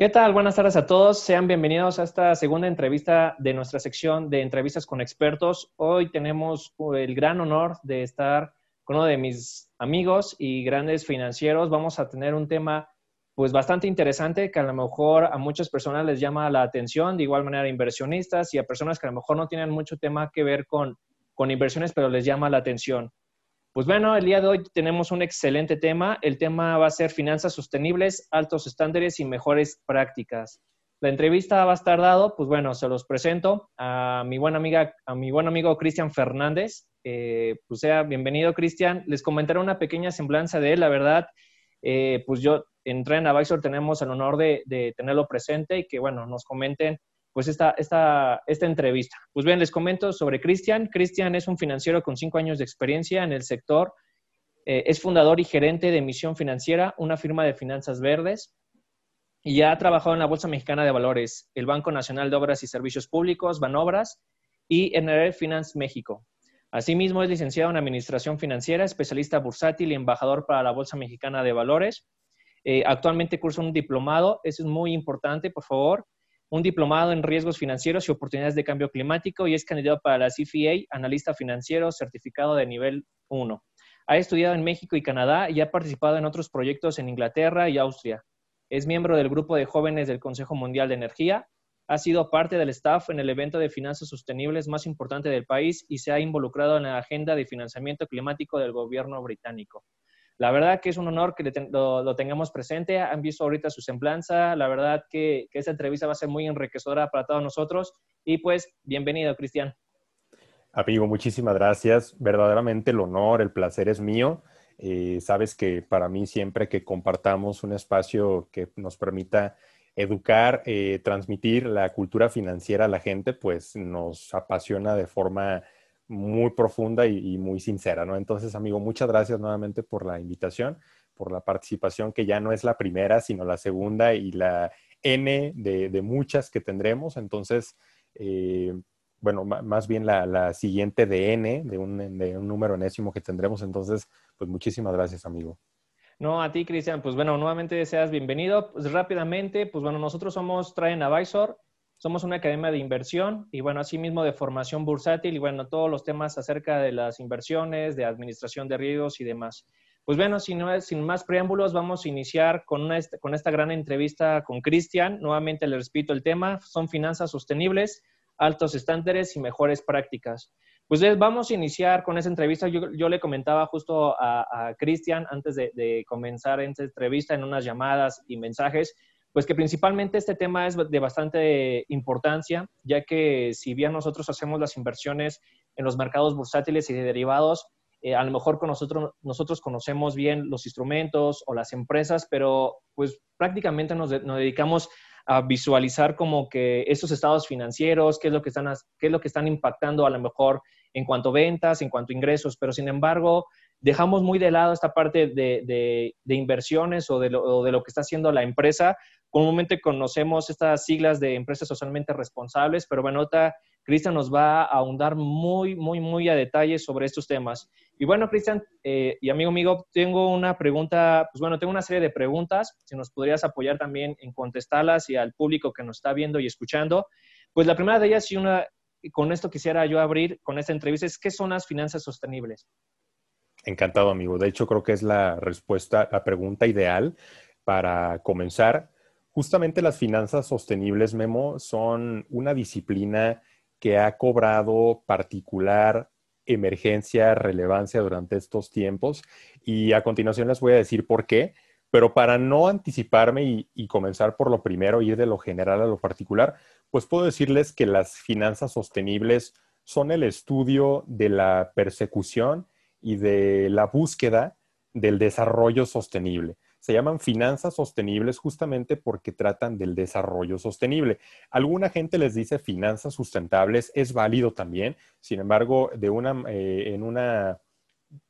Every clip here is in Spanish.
¿Qué tal? Buenas tardes a todos. Sean bienvenidos a esta segunda entrevista de nuestra sección de entrevistas con expertos. Hoy tenemos el gran honor de estar con uno de mis amigos y grandes financieros. Vamos a tener un tema pues bastante interesante que a lo mejor a muchas personas les llama la atención, de igual manera inversionistas y a personas que a lo mejor no tienen mucho tema que ver con, con inversiones, pero les llama la atención. Pues bueno, el día de hoy tenemos un excelente tema. El tema va a ser finanzas sostenibles, altos estándares y mejores prácticas. La entrevista va a estar dado, pues bueno, se los presento a mi buena amiga, a mi buen amigo Cristian Fernández. Eh, pues sea bienvenido, Cristian. Les comentaré una pequeña semblanza de él. La verdad, eh, pues yo entré en Advisor, tenemos el honor de, de tenerlo presente y que, bueno, nos comenten pues esta, esta, esta entrevista. Pues bien, les comento sobre Cristian. Cristian es un financiero con cinco años de experiencia en el sector. Eh, es fundador y gerente de Misión Financiera, una firma de finanzas verdes. Y ha trabajado en la Bolsa Mexicana de Valores, el Banco Nacional de Obras y Servicios Públicos, Banobras, y NRL Finance México. Asimismo, es licenciado en Administración Financiera, especialista bursátil y embajador para la Bolsa Mexicana de Valores. Eh, actualmente cursa un diplomado, eso es muy importante, por favor, un diplomado en riesgos financieros y oportunidades de cambio climático y es candidato para la CFA, analista financiero certificado de nivel 1. Ha estudiado en México y Canadá y ha participado en otros proyectos en Inglaterra y Austria. Es miembro del grupo de jóvenes del Consejo Mundial de Energía. Ha sido parte del staff en el evento de finanzas sostenibles más importante del país y se ha involucrado en la agenda de financiamiento climático del gobierno británico. La verdad que es un honor que lo, tengamos presente. Han visto ahorita su semblanza. La verdad que, que esta entrevista va a ser muy enriquecedora para todos nosotros. Y pues, bienvenido, Cristian. Amigo, muchísimas gracias. Verdaderamente el honor, el placer es mío. Eh, sabes que para mí siempre que compartamos un espacio que nos permita educar, eh, transmitir la cultura financiera a la gente, pues nos apasiona de forma muy profunda y, muy sincera, ¿no? Entonces, amigo, muchas gracias nuevamente por la invitación, por la participación que ya no es la primera, sino la segunda y la N de, muchas que tendremos. Entonces, eh, bueno, más bien la, siguiente de N, de un, de un número enésimo que tendremos. Entonces, pues muchísimas gracias, amigo. No, a ti, Cristian, pues bueno, nuevamente seas bienvenido. Pues rápidamente, pues bueno, nosotros somos Traen Advisor. Somos una academia de inversión y bueno, asimismo de formación bursátil y bueno, todos los temas acerca de las inversiones, de administración de riesgos y demás. Pues bueno, sin, más preámbulos, vamos a iniciar con, esta gran entrevista con Cristian. Nuevamente le repito el tema, son finanzas sostenibles, altos estándares y mejores prácticas. Pues vamos a iniciar con esa entrevista. Yo, le comentaba justo a, Cristian antes de, de, comenzar esta entrevista en unas llamadas y mensajes, pues que principalmente este tema es de bastante importancia, ya que si bien nosotros hacemos las inversiones en los mercados bursátiles y de derivados, eh, a lo mejor con nosotros, nosotros conocemos bien los instrumentos o las empresas, pero pues prácticamente nos, dedicamos a visualizar como que esos estados financieros, qué es, lo que están, qué es lo que están impactando a lo mejor en cuanto a ventas, en cuanto a ingresos, pero sin embargo dejamos muy de lado esta parte de, inversiones o de, lo, o de, lo, que está haciendo la empresa Comúnmente conocemos estas siglas de empresas socialmente responsables, pero bueno, Cristian nos va a ahondar muy, muy, muy a detalle sobre estos temas. Y bueno, Cristian eh, y amigo amigo, tengo una pregunta, pues bueno, tengo una serie de preguntas, si nos podrías apoyar también en contestarlas y al público que nos está viendo y escuchando. Pues la primera de ellas, y una, con esto quisiera yo abrir con esta entrevista, es ¿qué son las finanzas sostenibles? Encantado, amigo. De hecho, creo que es la respuesta, la pregunta ideal para comenzar Justamente las finanzas sostenibles, Memo, son una disciplina que ha cobrado particular emergencia, relevancia durante estos tiempos. Y a continuación les voy a decir por qué, pero para no anticiparme y, comenzar por lo primero, ir de lo general a lo particular, pues puedo decirles que las finanzas sostenibles son el estudio de la persecución y de la búsqueda del desarrollo sostenible se llaman finanzas sostenibles justamente porque tratan del desarrollo sostenible. Alguna gente les dice finanzas sustentables, es válido también, sin embargo, de una, eh, en una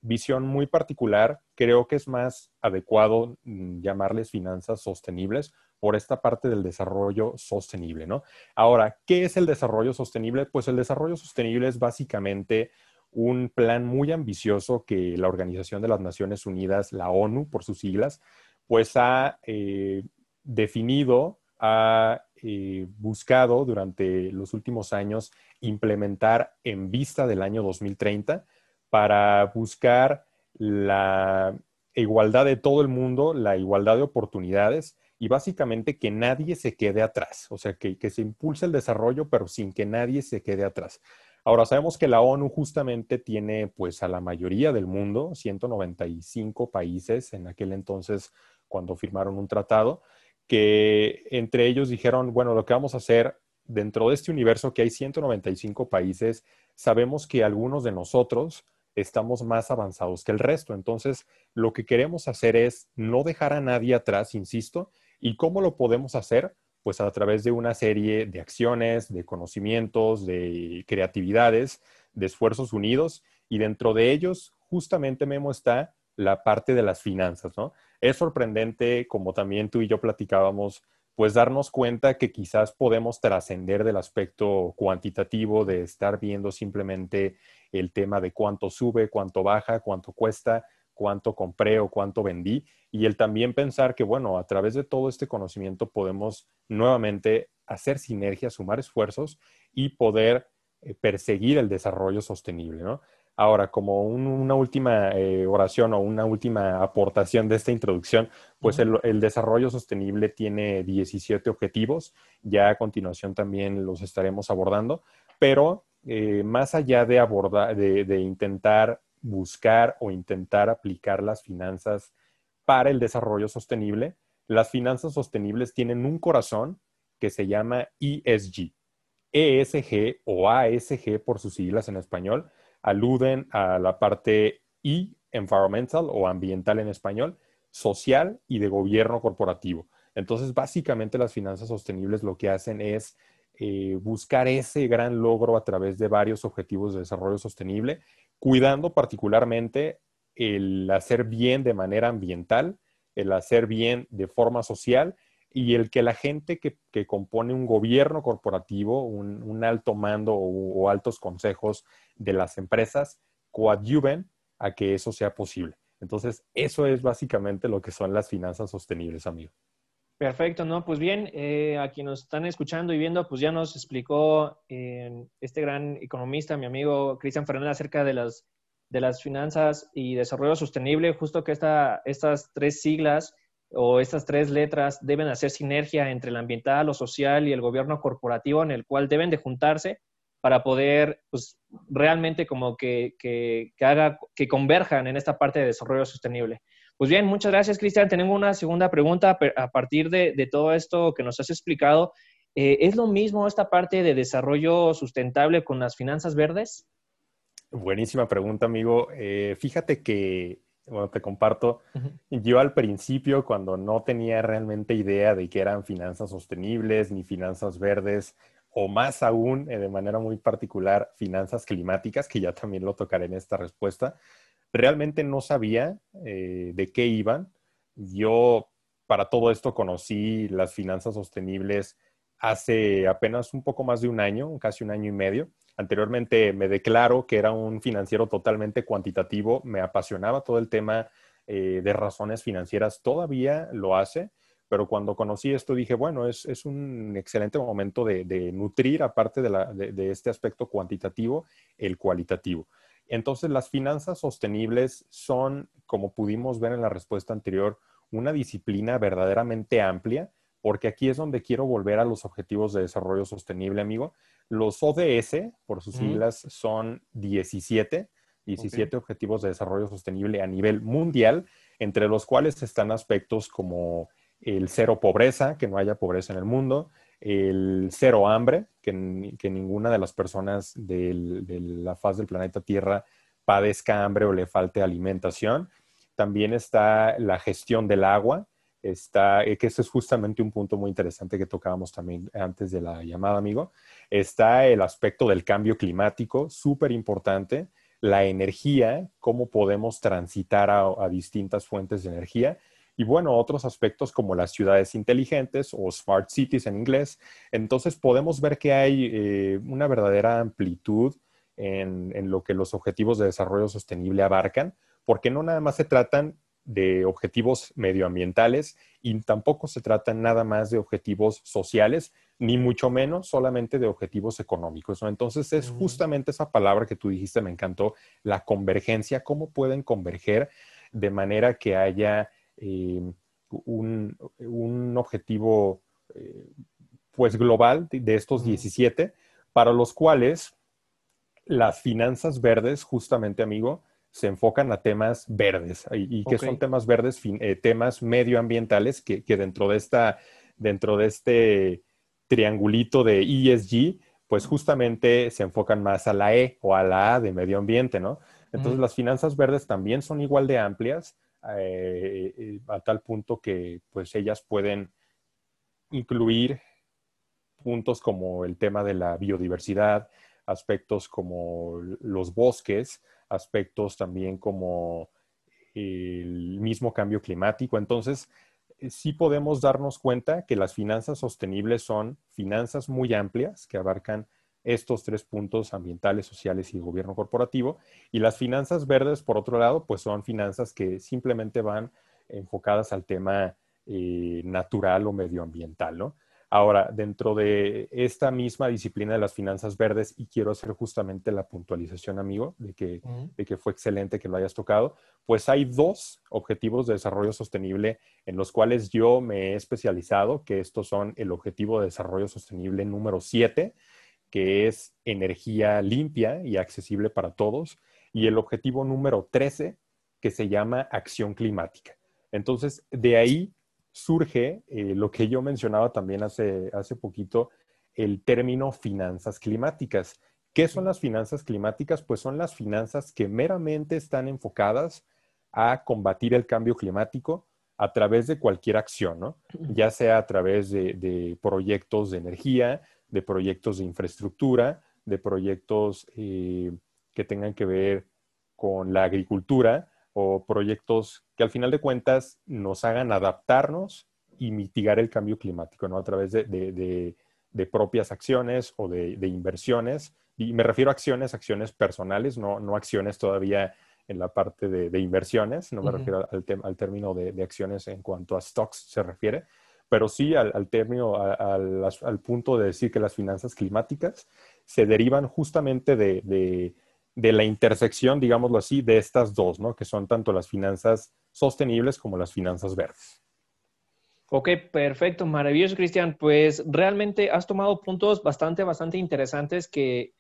visión muy particular, creo que es más adecuado mm, llamarles finanzas sostenibles por esta parte del desarrollo sostenible, ¿no? Ahora, ¿qué es el desarrollo sostenible? Pues el desarrollo sostenible es básicamente un plan muy ambicioso que la Organización de las Naciones Unidas, la ONU por sus siglas, pues ha eh, definido ha eh, buscado durante los últimos años implementar en vista del año 2030 para buscar la igualdad de todo el mundo, la igualdad de oportunidades y básicamente que nadie se quede atrás, o sea, que, se impulse el desarrollo, pero sin que nadie se quede atrás. Ahora, sabemos que la ONU justamente tiene pues a la mayoría del mundo, 195 países en aquel entonces cuando firmaron un tratado, que entre ellos dijeron, bueno, lo que vamos a hacer dentro de este universo que hay 195 países, sabemos que algunos de nosotros estamos más avanzados que el resto. Entonces, lo que queremos hacer es no dejar a nadie atrás, insisto, ¿y cómo lo podemos hacer? Pues a través de una serie de acciones, de conocimientos, de creatividades, de esfuerzos unidos, y dentro de ellos, justamente, Memo, está la parte de las finanzas, ¿no? Es sorprendente, como también tú y yo platicábamos, pues darnos cuenta que quizás podemos trascender del aspecto cuantitativo, de estar viendo simplemente el tema de cuánto sube, cuánto baja, cuánto cuesta, cuánto compré o cuánto vendí, y el también pensar que, bueno, a través de todo este conocimiento podemos nuevamente hacer sinergia, sumar esfuerzos y poder eh, perseguir el desarrollo sostenible, ¿no? Ahora, como una última eh, oración o una última aportación de esta introducción, pues el, desarrollo sostenible tiene 17 objetivos, ya a continuación también los estaremos abordando, pero eh, más allá de, abordar, de, intentar buscar o intentar aplicar las finanzas para el desarrollo sostenible, las finanzas sostenibles tienen un corazón que se llama ESG, ESG o ASG por sus siglas en español, aluden a la parte I, environmental o ambiental en español, social y de gobierno corporativo. Entonces, básicamente las finanzas sostenibles lo que hacen es eh, buscar ese gran logro a través de varios objetivos de desarrollo sostenible, cuidando particularmente el hacer bien de manera ambiental, el hacer bien de forma social y el que la gente que, compone un gobierno corporativo, un, alto mando o, altos consejos de las empresas coadyuven a que eso sea posible. Entonces, eso es básicamente lo que son las finanzas sostenibles, amigo. Perfecto, ¿no? Pues bien, eh, a quienes nos están escuchando y viendo, pues ya nos explicó eh, este gran economista, mi amigo Cristian Fernández, acerca de las, de las finanzas y desarrollo sostenible, justo que esta, estas tres siglas o estas tres letras deben hacer sinergia entre el ambiental, lo social y el gobierno corporativo en el cual deben de juntarse para poder pues, realmente como que, que, haga, que converjan en esta parte de desarrollo sostenible. Pues bien, muchas gracias, Cristian. Tenemos una segunda pregunta a partir de, todo esto que nos has explicado. Eh, ¿Es lo mismo esta parte de desarrollo sustentable con las finanzas verdes? Buenísima pregunta, amigo. Eh, fíjate que bueno, te comparto, yo al principio, cuando no tenía realmente idea de que eran finanzas sostenibles ni finanzas verdes, o más aún, eh, de manera muy particular, finanzas climáticas, que ya también lo tocaré en esta respuesta, realmente no sabía eh, de qué iban. Yo para todo esto conocí las finanzas sostenibles hace apenas un poco más de un año, casi un año y medio. Anteriormente me declaro que era un financiero totalmente cuantitativo, me apasionaba todo el tema eh, de razones financieras, todavía lo hace, pero cuando conocí esto dije, bueno, es, un excelente momento de, nutrir, aparte de, este aspecto cuantitativo, el cualitativo. Entonces, las finanzas sostenibles son, como pudimos ver en la respuesta anterior, una disciplina verdaderamente amplia, porque aquí es donde quiero volver a los objetivos de desarrollo sostenible, amigo. Los ODS, por sus siglas, son 17, 17 objetivos de desarrollo sostenible a nivel mundial, entre los cuales están aspectos como el cero pobreza, que no haya pobreza en el mundo, el cero hambre, que, ninguna de las personas de la faz del planeta Tierra padezca hambre o le falte alimentación. También está la gestión del agua, está, eh, que ese es justamente un punto muy interesante que tocábamos también antes de la llamada, amigo. Está el aspecto del cambio climático, súper importante, la energía, cómo podemos transitar a distintas fuentes de energía y bueno, otros aspectos como las ciudades inteligentes o smart cities en inglés. Entonces podemos ver que hay eh, una verdadera amplitud en, lo que los objetivos de desarrollo sostenible abarcan, porque no nada más se tratan de objetivos medioambientales y tampoco se trata nada más de objetivos sociales, ni mucho menos solamente de objetivos económicos. Entonces es justamente esa palabra que tú dijiste, me encantó, la convergencia, cómo pueden converger de manera que haya eh, un, objetivo eh, pues global de, estos 17, para los cuales las finanzas verdes, justamente amigo, se enfocan a temas verdes. ¿Y, que son temas verdes? Eh, temas medioambientales que, dentro, de esta, dentro de este triangulito de ESG, pues justamente se enfocan más a la E o a la A de medio ambiente, ¿no? Entonces las finanzas verdes también son igual de amplias eh, eh, a tal punto que pues ellas pueden incluir puntos como el tema de la biodiversidad, aspectos como los bosques, aspectos también como el mismo cambio climático. Entonces, eh, sí podemos darnos cuenta que las finanzas sostenibles son finanzas muy amplias que abarcan estos tres puntos ambientales, sociales y gobierno corporativo. Y las finanzas verdes, por otro lado, pues son finanzas que simplemente van enfocadas al tema eh, natural o medioambiental, ¿no? Ahora, dentro de esta misma disciplina de las finanzas verdes, y quiero hacer justamente la puntualización, amigo, de que, de que fue excelente que lo hayas tocado, pues hay dos objetivos de desarrollo sostenible en los cuales yo me he especializado, que estos son el objetivo de desarrollo sostenible número 7, que es energía limpia y accesible para todos, y el objetivo número 13, que se llama acción climática. Entonces, de ahí surge eh, lo que yo mencionaba también hace, hace poquito, el término finanzas climáticas. ¿Qué son las finanzas climáticas? Pues son las finanzas que meramente están enfocadas a combatir el cambio climático a través de cualquier acción, ¿no? Ya sea a través de, proyectos de energía, de proyectos de infraestructura, de proyectos eh, que tengan que ver con la agricultura, o proyectos que al final de cuentas nos hagan adaptarnos y mitigar el cambio climático, ¿no? A través de, propias acciones o de, inversiones. Y me refiero a acciones, acciones personales, no, acciones todavía en la parte de, inversiones, no me refiero al, al término de, acciones en cuanto a stocks se refiere, pero sí al, término, al, punto de decir que las finanzas climáticas se derivan justamente de, de la intersección, digámoslo así, de estas dos, ¿no? Que son tanto las finanzas sostenibles como las finanzas verdes. Ok, perfecto, maravilloso, Cristian. Pues realmente has tomado puntos bastante, bastante interesantes que,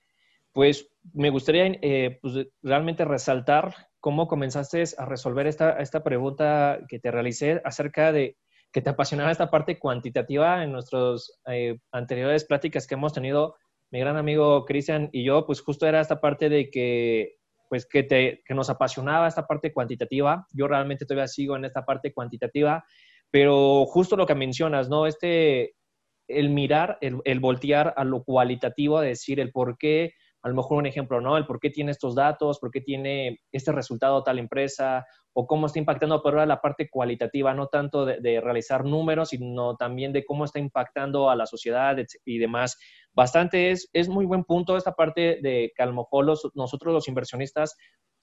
pues, me gustaría eh, pues, realmente resaltar cómo comenzaste a resolver esta, esta pregunta que te realicé acerca de que te apasionaba esta parte cuantitativa en nuestras eh, anteriores pláticas que hemos tenido mi gran amigo Cristian y yo, pues justo era esta parte de que, pues que, te, que nos apasionaba esta parte cuantitativa. Yo realmente todavía sigo en esta parte cuantitativa, pero justo lo que mencionas, ¿no? Este, el mirar, el, el voltear a lo cualitativo, a decir el por qué a lo mejor un ejemplo, ¿no? El por qué tiene estos datos, por qué tiene este resultado tal empresa, o cómo está impactando, pero la parte cualitativa, no tanto de, realizar números, sino también de cómo está impactando a la sociedad y demás. Bastante es, es muy buen punto esta parte de que a lo mejor nosotros los inversionistas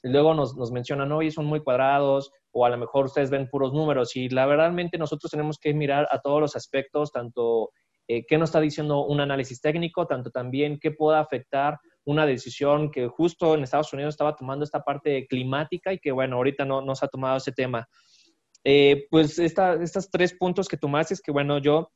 luego nos, nos mencionan, oye, son muy cuadrados, o a lo mejor ustedes ven puros números, y la verdadmente nosotros tenemos que mirar a todos los aspectos, tanto eh, qué nos está diciendo un análisis técnico, tanto también qué puede afectar una decisión que justo en Estados Unidos estaba tomando esta parte climática y que, bueno, ahorita no, no se ha tomado ese tema. Eh, pues estos tres puntos que tomaste es que, bueno, yo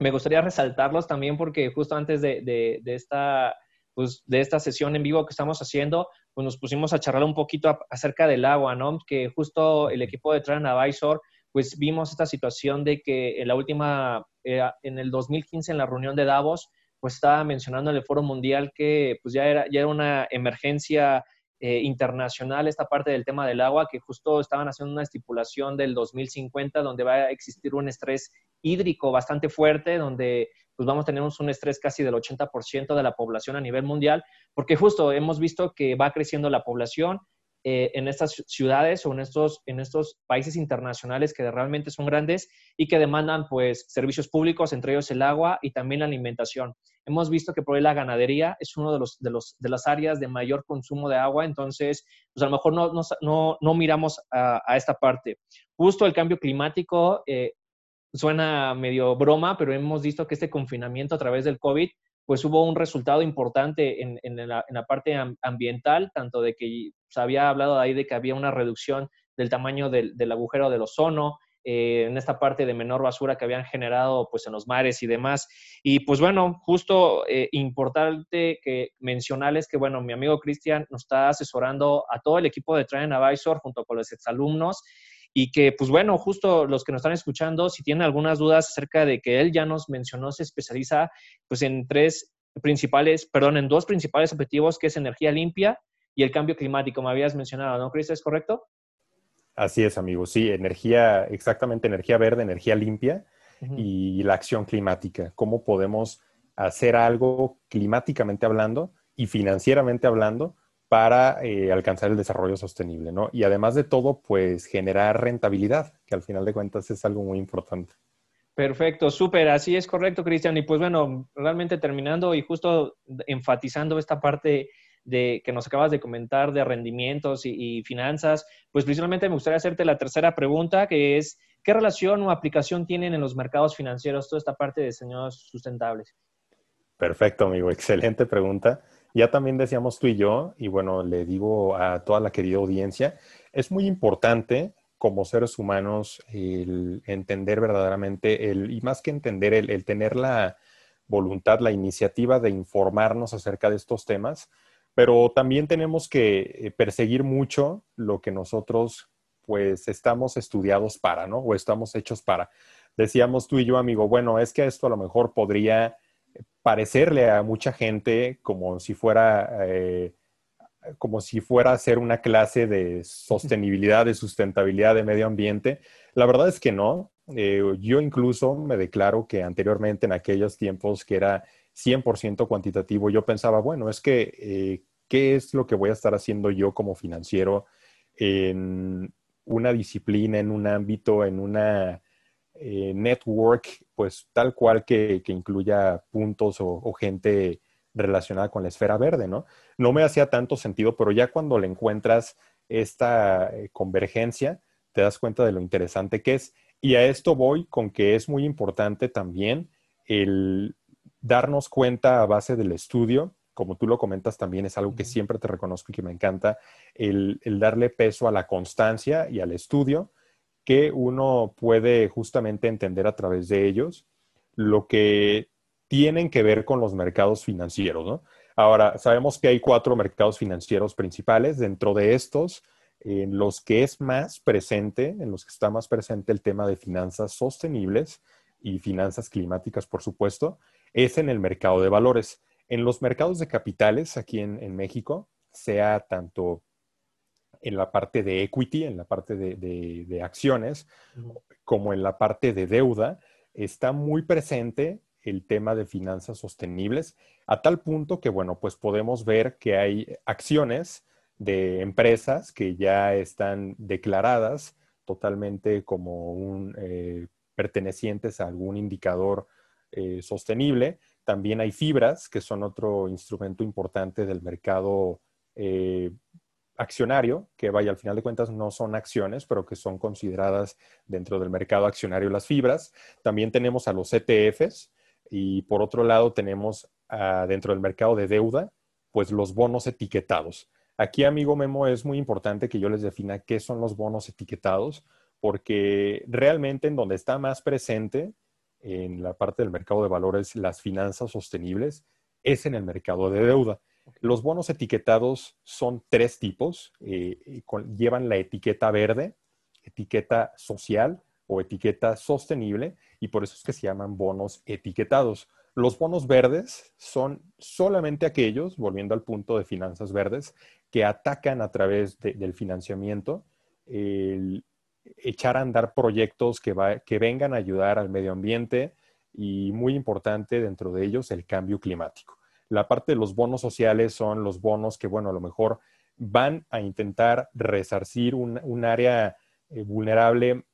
me gustaría resaltarlos también porque justo antes de, de, esta, pues, de esta sesión en vivo que estamos haciendo, pues nos pusimos a charlar un poquito acerca del agua, ¿no? Que justo el equipo de Trend Advisor, pues vimos esta situación de que en la última, eh, en el 2015, en la reunión de Davos, pues estaba mencionando en el Foro Mundial que pues ya era, ya era una emergencia eh, internacional esta parte del tema del agua, que justo estaban haciendo una estipulación del 2050 donde va a existir un estrés hídrico bastante fuerte, donde pues vamos a tener un estrés casi del 80% de la población a nivel mundial, porque justo hemos visto que va creciendo la población, eh, en estas ciudades o en estos, en estos países internacionales que realmente son grandes y que demandan pues servicios públicos, entre ellos el agua y también la alimentación. Hemos visto que por ahí la ganadería es uno de, los, de, los, de las áreas de mayor consumo de agua, entonces pues a lo mejor no, no, no, miramos a, esta parte. Justo el cambio climático eh, suena medio broma, pero hemos visto que este confinamiento a través del COVID pues hubo un resultado importante en, en, la, en la, parte ambiental, tanto de que se había hablado ahí de que había una reducción del tamaño del, del agujero del ozono, eh, en esta parte de menor basura que habían generado pues en los mares y demás. Y pues bueno, justo eh, importante que mencionarles que bueno, mi amigo Cristian nos está asesorando a todo el equipo de Train Advisor junto con los exalumnos y que, pues bueno, justo los que nos están escuchando, si tienen algunas dudas acerca de que él ya nos mencionó, se especializa pues en tres principales, perdón, en dos principales objetivos, que es energía limpia y el cambio climático, me habías mencionado, ¿no, Chris? ¿Es correcto? Así es, amigo. Sí, energía, exactamente, energía verde, energía limpia y la acción climática. ¿Cómo podemos hacer algo climáticamente hablando y financieramente hablando para eh, alcanzar el desarrollo sostenible, ¿no? Y además de todo, pues generar rentabilidad, que al final de cuentas es algo muy importante. Perfecto, súper, así es correcto, Cristian. Y pues bueno, realmente terminando y justo enfatizando esta parte de que nos acabas de comentar de rendimientos y, y, finanzas, pues principalmente me gustaría hacerte la tercera pregunta, que es, ¿qué relación o aplicación tienen en los mercados financieros toda esta parte de diseños sustentables? Perfecto, amigo, excelente pregunta. Ya también decíamos tú y yo, y bueno, le digo a toda la querida audiencia, es muy importante como seres humanos el entender verdaderamente, el, y más que entender, el, tener la voluntad, la iniciativa de informarnos acerca de estos temas, pero también tenemos que eh, perseguir mucho lo que nosotros pues estamos estudiados para, ¿no? O estamos hechos para. Decíamos tú y yo, amigo, bueno, es que esto a lo mejor podría parecerle a mucha gente como si fuera, eh, como si fuera a ser una clase de sostenibilidad, de sustentabilidad de medio ambiente. La verdad es que no. Eh, yo incluso me declaro que anteriormente en aquellos tiempos que era 100% cuantitativo, yo pensaba, bueno, es que, eh, ¿qué es lo que voy a estar haciendo yo como financiero en una disciplina, en un ámbito, en una eh, network, pues tal cual que, incluya puntos o, gente relacionada con la esfera verde, ¿no? No me hacía tanto sentido, pero ya cuando le encuentras esta eh, convergencia, te das cuenta de lo interesante que es. Y a esto voy con que es muy importante también el darnos cuenta a base del estudio, como tú lo comentas también, es algo que siempre te reconozco y que me encanta, el darle peso a la constancia y al estudio, que uno puede justamente entender a través de ellos lo que tienen que ver con los mercados financieros, ¿no? Ahora, sabemos que hay cuatro mercados financieros principales. Dentro de estos, en los que es más presente, en los que está más presente el tema de finanzas sostenibles y finanzas climáticas, por supuesto, es en el mercado de valores. En los mercados de capitales aquí en, en México, sea tanto en la parte de equity, en la parte de, acciones, como en la parte de deuda, está muy presente el tema de finanzas sostenibles, a tal punto que, bueno, pues podemos ver que hay acciones de empresas que ya están declaradas totalmente como un, eh, pertenecientes a algún indicador eh, sostenible. También hay fibras, que son otro instrumento importante del mercado eh, accionario, que vaya, al final de cuentas no son acciones, pero que son consideradas dentro del mercado accionario las fibras. También tenemos a los ETFs y por otro lado tenemos dentro del mercado de deuda, pues los bonos etiquetados. Aquí, amigo Memo, es muy importante que yo les defina qué son los bonos etiquetados, porque realmente en donde está más presente en la parte del mercado de valores las finanzas sostenibles es en el mercado de deuda. Los bonos etiquetados son tres tipos. Eh, llevan la etiqueta verde, etiqueta social o etiqueta sostenible y por eso es que se llaman bonos etiquetados. Los bonos verdes son solamente aquellos, volviendo al punto de finanzas verdes, que atacan a través del financiamiento, el echar a andar proyectos que, que vengan a ayudar al medio ambiente y muy importante dentro de ellos el cambio climático. La parte de los bonos sociales son los bonos que, bueno, a lo mejor van a intentar resarcir un, área eh, vulnerable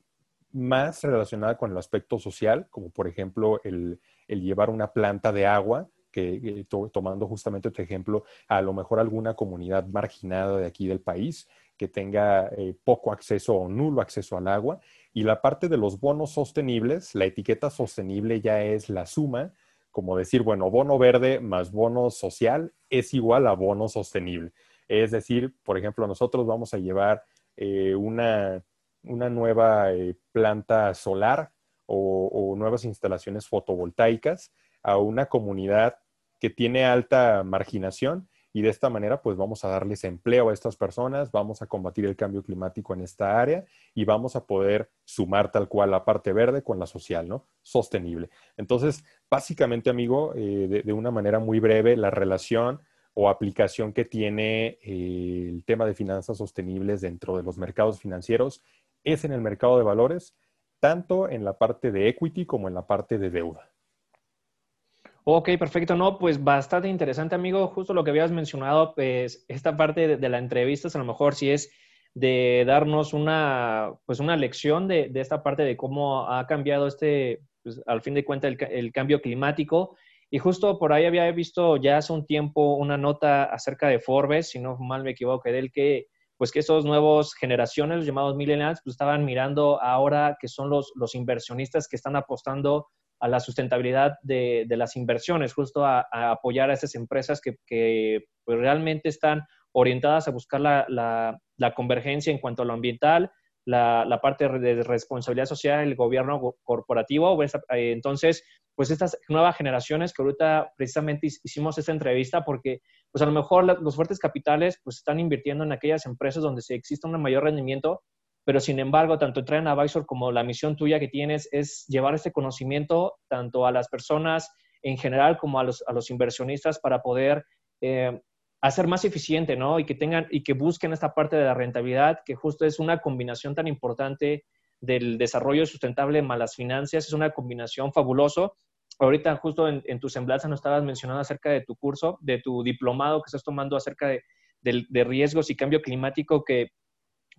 más relacionada con el aspecto social, como por ejemplo el, llevar una planta de agua, que eh, tomando justamente este ejemplo, a lo mejor alguna comunidad marginada de aquí del país que tenga eh, poco acceso o nulo acceso al agua. Y la parte de los bonos sostenibles, la etiqueta sostenible ya es la suma, como decir, bueno, bono verde más bono social es igual a bono sostenible. Es decir, por ejemplo, nosotros vamos a llevar eh, una, nueva eh, planta solar o, nuevas instalaciones fotovoltaicas a una comunidad que tiene alta marginación y de esta manera pues vamos a darles empleo a estas personas, vamos a combatir el cambio climático en esta área y vamos a poder sumar tal cual la parte verde con la social, ¿no? Sostenible. Entonces, básicamente, amigo, eh, de, una manera muy breve, la relación o aplicación que tiene eh, el tema de finanzas sostenibles dentro de los mercados financieros es en el mercado de valores, tanto en la parte de equity como en la parte de deuda. Ok, perfecto. No, pues bastante interesante, amigo. Justo lo que habías mencionado, pues esta parte de, la entrevista, a lo mejor sí es de darnos una, pues una lección de, esta parte de cómo ha cambiado este, pues, al fin de cuentas, el cambio climático y justo por ahí había visto ya hace un tiempo una nota acerca de Forbes, si no mal me equivoco, de él que pues que esos nuevos generaciones, los llamados millennials, pues estaban mirando ahora que son los, los inversionistas que están apostando a la sustentabilidad de, de las inversiones, justo a, apoyar a esas empresas que, que pues, realmente están orientadas a buscar la, la, la, convergencia en cuanto a lo ambiental, la, la parte de responsabilidad social, el gobierno corporativo. Pues, eh, entonces, pues estas nuevas generaciones que ahorita precisamente hicimos esta entrevista porque pues a lo mejor los fuertes capitales pues están invirtiendo en aquellas empresas donde se existe un mayor rendimiento, pero sin embargo, tanto en Advisor como la misión tuya que tienes es llevar este conocimiento tanto a las personas en general como a los, a los inversionistas para poder eh, hacer más eficiente, ¿no? Y que tengan y que busquen esta parte de la rentabilidad, que justo es una combinación tan importante del desarrollo sustentable más las finanzas, es una combinación fabuloso ahorita justo en, tu semblanza nos estabas mencionando acerca de tu curso, de tu diplomado que estás tomando acerca de, riesgos y cambio climático, que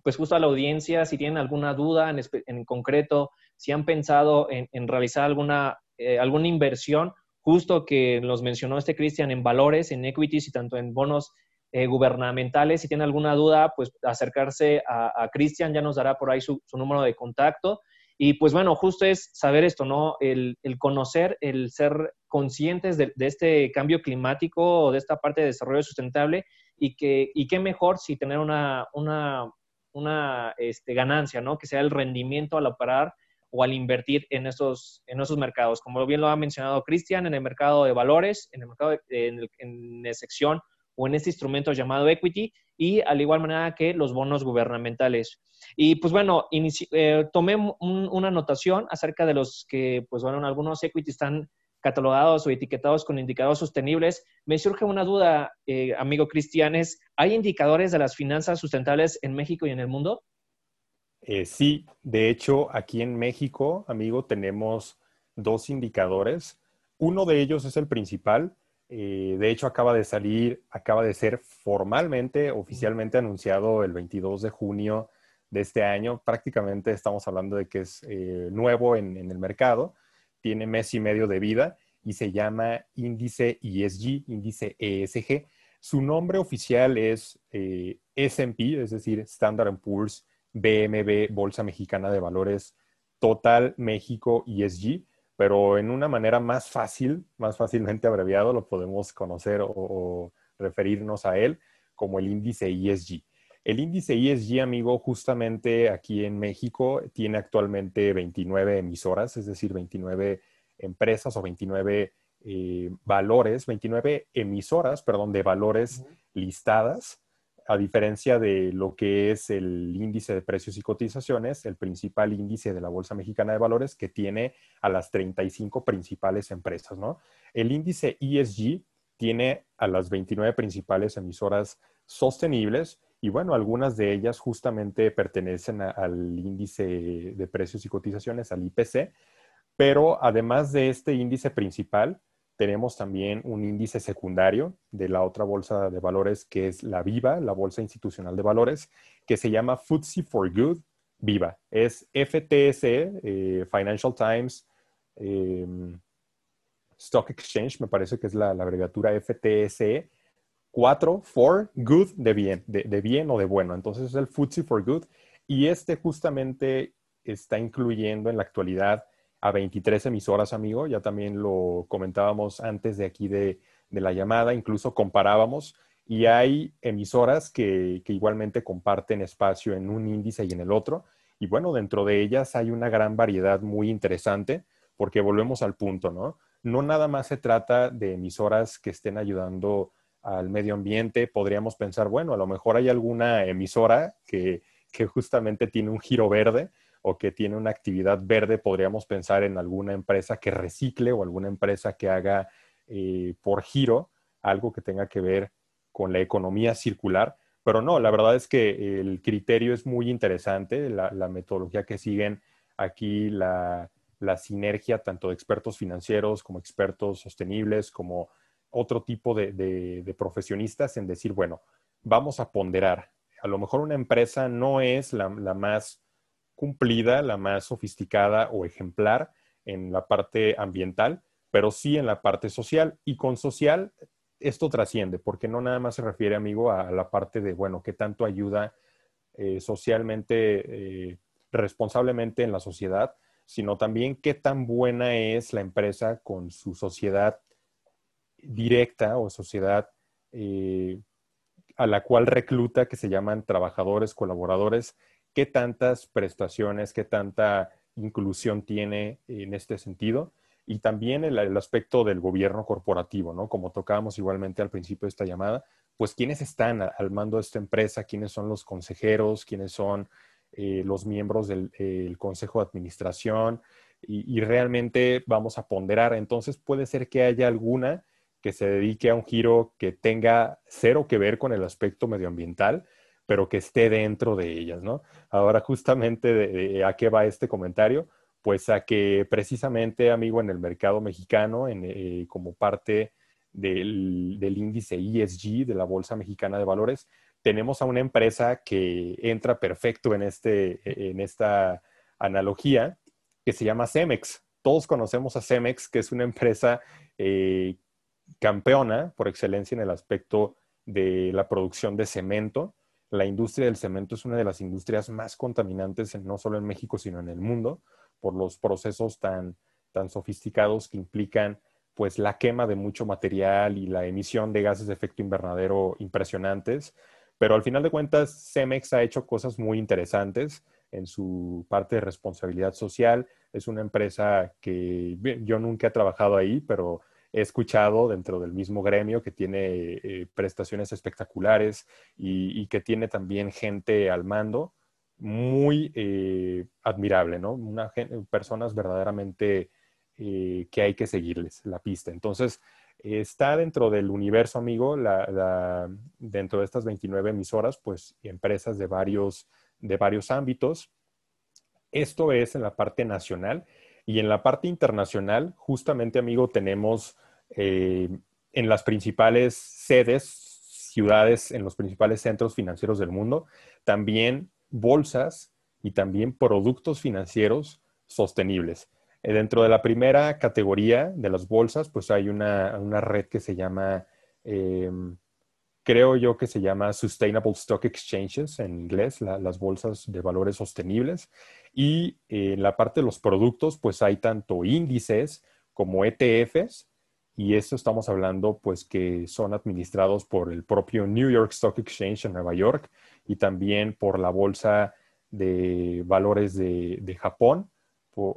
pues justo a la audiencia, si tienen alguna duda en, concreto, si han pensado en, realizar alguna, eh, alguna inversión, justo que nos mencionó este Cristian en valores, en equities y tanto en bonos eh, gubernamentales. Si tienen alguna duda, pues acercarse a, Cristian, ya nos dará por ahí su, su número de contacto. Y pues bueno, justo es saber esto, ¿no? El, conocer, el ser conscientes de, este cambio climático de esta parte de desarrollo sustentable y que y qué mejor si tener una, una, una este, ganancia, ¿no? Que sea el rendimiento al operar o al invertir en esos, en esos mercados. Como bien lo ha mencionado Cristian, en el mercado de valores, en el mercado, en, en la sección o en este instrumento llamado equity y al igual manera que los bonos gubernamentales. Y pues bueno, eh, tomé una anotación acerca de los que, pues bueno, algunos equities están catalogados o etiquetados con indicadores sostenibles. Me surge una duda, eh, amigo Cristianes, ¿hay indicadores de las finanzas sustentables en México y en el mundo? Eh, sí, de hecho, aquí en México, amigo, tenemos dos indicadores. Uno de ellos es el principal, eh, de hecho, acaba de salir, acaba de ser formalmente, oficialmente anunciado el 22 de junio de este año. Prácticamente estamos hablando de que es nuevo en, el mercado, tiene mes y medio de vida y se llama índice ESG, índice ESG. Su nombre oficial es eh, S&P, es decir, Standard Poor's BMB, Bolsa Mexicana de Valores Total México ESG pero en una manera más fácil, más fácilmente abreviado, lo podemos conocer o, referirnos a él como el índice ESG. El índice ESG, amigo, justamente aquí en México tiene actualmente 29 emisoras, es decir, 29 empresas o 29 eh, valores, 29 emisoras, perdón, de valores listadas a diferencia de lo que es el índice de precios y cotizaciones, el principal índice de la Bolsa Mexicana de Valores que tiene a las 35 principales empresas, ¿no? El índice ESG tiene a las 29 principales emisoras sostenibles y bueno, algunas de ellas justamente pertenecen al índice de precios y cotizaciones, al IPC, pero además de este índice principal, tenemos también un índice secundario de la otra bolsa de valores que es la Viva, la Bolsa Institucional de Valores, que se llama FTSE for Good Viva. Es FTS, eh, Financial Times em, Stock Exchange, me parece que es la, abreviatura FTSE 4 for Good de bien, de, de bien o de bueno. Entonces es el FTSE for Good y este justamente está incluyendo en la actualidad a 23 emisoras, amigo. Ya también lo comentábamos antes de aquí de, la llamada, incluso comparábamos. Y hay emisoras que, igualmente comparten espacio en un índice y en el otro. Y bueno, dentro de ellas hay una gran variedad muy interesante, porque volvemos al punto, ¿no? No nada más se trata de emisoras que estén ayudando al medio ambiente. Podríamos pensar, bueno, a lo mejor hay alguna emisora que, que justamente tiene un giro verde, o que tiene una actividad verde, podríamos pensar en alguna empresa que recicle o alguna empresa que haga eh, por giro algo que tenga que ver con la economía circular. Pero no, la verdad es que el criterio es muy interesante, la, metodología que siguen aquí, la, sinergia tanto de expertos financieros como expertos sostenibles, como otro tipo de profesionistas en decir, bueno, vamos a ponderar. A lo mejor una empresa no es la, más cumplida, la más sofisticada o ejemplar en la parte ambiental, pero sí en la parte social. Y con social esto trasciende, porque no nada más se refiere, amigo, a la parte de, bueno, qué tanto ayuda eh, socialmente, eh, responsablemente en la sociedad, sino también qué tan buena es la empresa con su sociedad directa o sociedad eh, a la cual recluta, que se llaman trabajadores, colaboradores, qué tantas prestaciones, qué tanta inclusión tiene en este sentido. Y también el, aspecto del gobierno corporativo, ¿no? Como tocábamos igualmente al principio de esta llamada, pues quiénes están al mando de esta empresa, quiénes son los consejeros, quiénes son eh, los miembros del consejo de administración y, y, realmente vamos a ponderar. Entonces puede ser que haya alguna que se dedique a un giro que tenga cero que ver con el aspecto medioambiental, pero que esté dentro de ellas, ¿no? Ahora, justamente, ¿a qué va este comentario? Pues a que precisamente, amigo, en el mercado mexicano, eh, como parte del, índice ESG de la Bolsa Mexicana de Valores, tenemos a una empresa que entra perfecto en, este, en esta analogía, que se llama Cemex. Todos conocemos a Cemex, que es una empresa eh, campeona por excelencia en el aspecto de la producción de cemento la industria del cemento es una de las industrias más contaminantes, no solo en México, sino en el mundo, por los procesos tan, tan sofisticados que implican pues la quema de mucho material y la emisión de gases de efecto invernadero impresionantes. Pero al final de cuentas, Cemex ha hecho cosas muy interesantes en su parte de responsabilidad social. Es una empresa que yo nunca he trabajado ahí, pero he escuchado dentro del mismo gremio que tiene eh, prestaciones espectaculares y, que tiene también gente al mando muy eh, admirable, ¿no? personas verdaderamente eh, que hay que seguirles la pista. Entonces, está dentro del universo, amigo, dentro de estas 29 emisoras, pues empresas de varios, de varios ámbitos. Esto es en la parte nacional y en la parte internacional, justamente, amigo, tenemos eh, en las principales sedes, ciudades, en los principales centros financieros del mundo, también bolsas y también productos financieros sostenibles. Eh, dentro de la primera categoría de las bolsas, pues hay una, red que se llama, em, creo yo que se llama Sustainable Stock Exchanges en inglés, las bolsas de valores sostenibles. Y en la parte de los productos, pues hay tanto índices como ETFs y esto estamos hablando pues que son administrados por el propio New York Stock Exchange en Nueva York y también por la Bolsa de Valores de, Japón,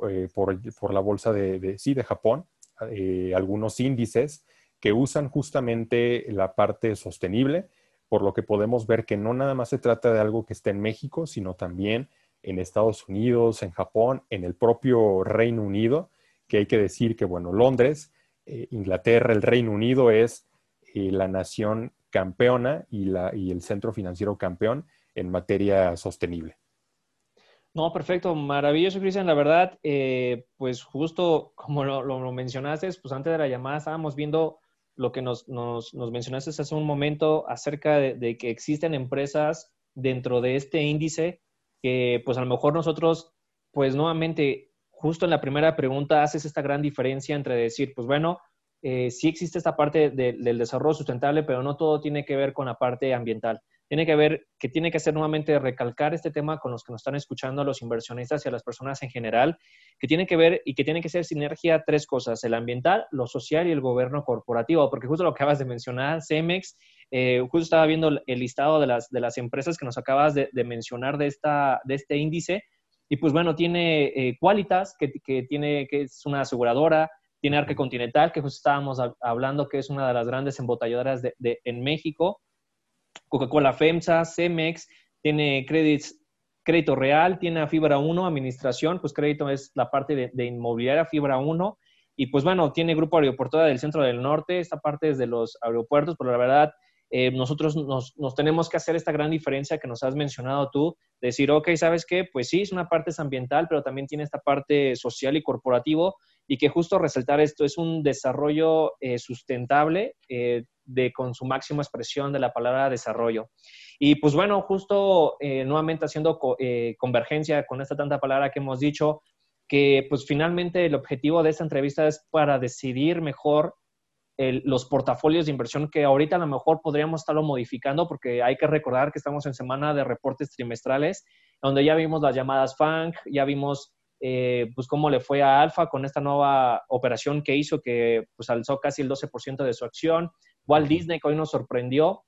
eh, por, la Bolsa de, sí, de Japón, eh, algunos índices que usan justamente la parte sostenible, por lo que podemos ver que no nada más se trata de algo que esté en México, sino también en Estados Unidos, en Japón, en el propio Reino Unido, que hay que decir que, bueno, Londres eh, Inglaterra, el Reino Unido es eh, la nación campeona y, la, y el centro financiero campeón en materia sostenible. No, perfecto, maravilloso, Cristian. La verdad, eh, pues justo como lo, mencionaste, pues antes de la llamada estábamos viendo lo que nos, mencionaste hace un momento acerca de, que existen empresas dentro de este índice que pues a lo mejor nosotros, pues nuevamente, justo en la primera pregunta haces esta gran diferencia entre decir, pues bueno, eh, sí existe esta parte del desarrollo sustentable, pero no todo tiene que ver con la parte ambiental tiene que ver, que tiene que hacer nuevamente recalcar este tema con los que nos están escuchando, a los inversionistas y a las personas en general, que tiene que ver y que tiene que ser sinergia tres cosas, el ambiental, lo social y el gobierno corporativo, porque justo lo que acabas de mencionar, Cemex, eh, justo estaba viendo el listado de las, de las empresas que nos acabas de, mencionar de, esta, de este índice, y pues bueno, tiene eh, Qualitas, que, que, tiene, que es una aseguradora, tiene Arque Continental, que justo estábamos hablando que es una de las grandes embotelladoras de, en México, Coca-Cola FEMSA, Cemex, tiene crédito real, tiene a Fibra 1, administración, pues crédito es la parte de, inmobiliaria, Fibra 1, y pues bueno, tiene Grupo Aeroportuario del Centro del Norte, esta parte es de los aeropuertos, pero la verdad, eh, nosotros nos, tenemos que hacer esta gran diferencia que nos has mencionado tú, decir, ok, ¿sabes qué? Pues sí, es una parte ambiental, pero también tiene esta parte social y corporativo, y que justo resaltar esto es un desarrollo eh, sustentable, eh, de, con su máxima expresión de la palabra desarrollo. Y pues bueno, justo eh, nuevamente haciendo eh, convergencia con esta tanta palabra que hemos dicho, que pues finalmente el objetivo de esta entrevista es para decidir mejor los portafolios de inversión que ahorita a lo mejor podríamos estarlo modificando porque hay que recordar que estamos en semana de reportes trimestrales donde ya vimos las llamadas FANG, ya vimos eh, pues cómo le fue a Alfa con esta nueva operación que hizo que pues alzó casi el 12% de su acción. Walt Disney que hoy nos sorprendió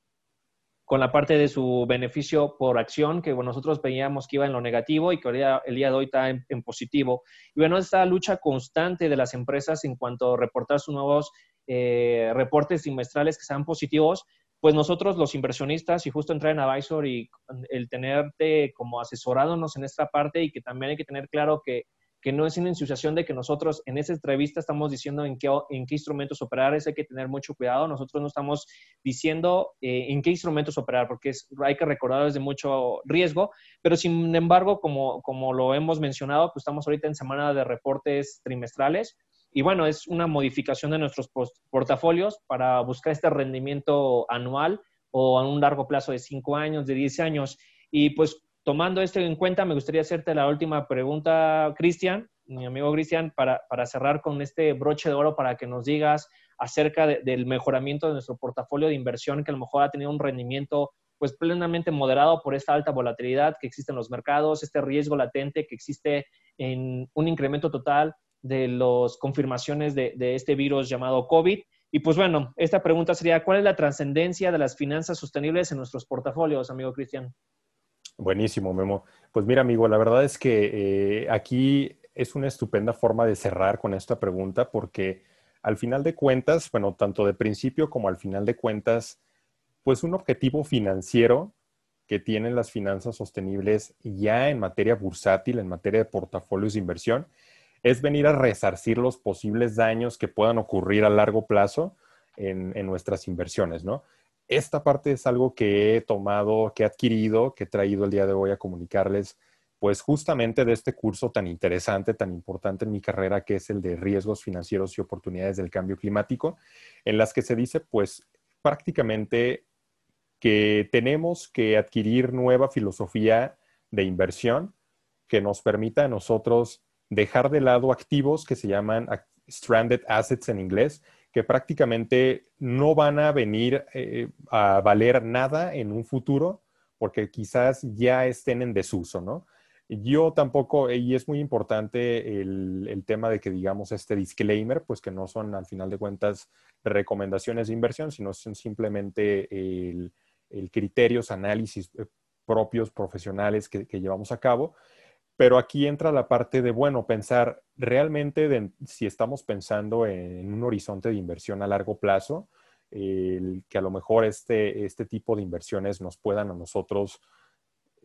con la parte de su beneficio por acción, que nosotros veíamos que iba en lo negativo y que el día de hoy está en, positivo. Y bueno, esta lucha constante de las empresas en cuanto a reportar sus nuevos eh, reportes trimestrales que sean positivos, pues nosotros los inversionistas y justo entrar en Advisor y el tenerte como asesorándonos en esta parte y que también hay que tener claro que que no es una ensuciación de que nosotros en esa entrevista estamos diciendo en qué, en qué instrumentos operar, eso hay que tener mucho cuidado. Nosotros no estamos diciendo eh, en qué instrumentos operar, porque hay que recordar de mucho riesgo, pero sin embargo, como, como lo hemos mencionado, pues estamos ahorita en semana de reportes trimestrales. Y bueno, es una modificación de nuestros portafolios para buscar este rendimiento anual o a un largo plazo de 5 años, de 10 años. Y pues tomando esto en cuenta, me gustaría hacerte la última pregunta, Cristian, mi amigo Cristian, para, cerrar con este broche de oro para que nos digas acerca del mejoramiento de nuestro portafolio de inversión, que a lo mejor ha tenido un rendimiento pues plenamente moderado por esta alta volatilidad que existe en los mercados, este riesgo latente que existe en un incremento total de las confirmaciones de, de este virus llamado COVID. Y pues bueno, esta pregunta sería, ¿cuál es la trascendencia de las finanzas sostenibles en nuestros portafolios, amigo Cristian? Buenísimo, Memo. Pues mira, amigo, la verdad es que eh, aquí es una estupenda forma de cerrar con esta pregunta porque al final de cuentas, bueno, tanto de principio como al final de cuentas, pues un objetivo financiero que tienen las finanzas sostenibles ya en materia bursátil, en materia de portafolios de inversión, es venir a resarcir los posibles daños que puedan ocurrir a largo plazo en, en nuestras inversiones, ¿no? Esta parte es algo que he tomado, que he adquirido, que he traído el día de hoy a comunicarles, pues justamente de este curso tan interesante, tan importante en mi carrera, que es el de riesgos financieros y oportunidades del cambio climático, en las que se dice, pues prácticamente que tenemos que adquirir nueva filosofía de inversión que nos permita a nosotros dejar de lado activos que se llaman stranded assets en inglés, que prácticamente no van a venir eh, a valer nada en un futuro porque quizás ya estén en desuso, ¿no? Yo tampoco, y es muy importante el, tema de que digamos este disclaimer, pues que no son al final de cuentas recomendaciones de inversión, sino son simplemente el, criterios, análisis eh, propios, profesionales que llevamos a cabo pero aquí entra la parte de, bueno, pensar realmente si estamos pensando en un horizonte de inversión a largo plazo, que a lo mejor este, este tipo de inversiones nos puedan a nosotros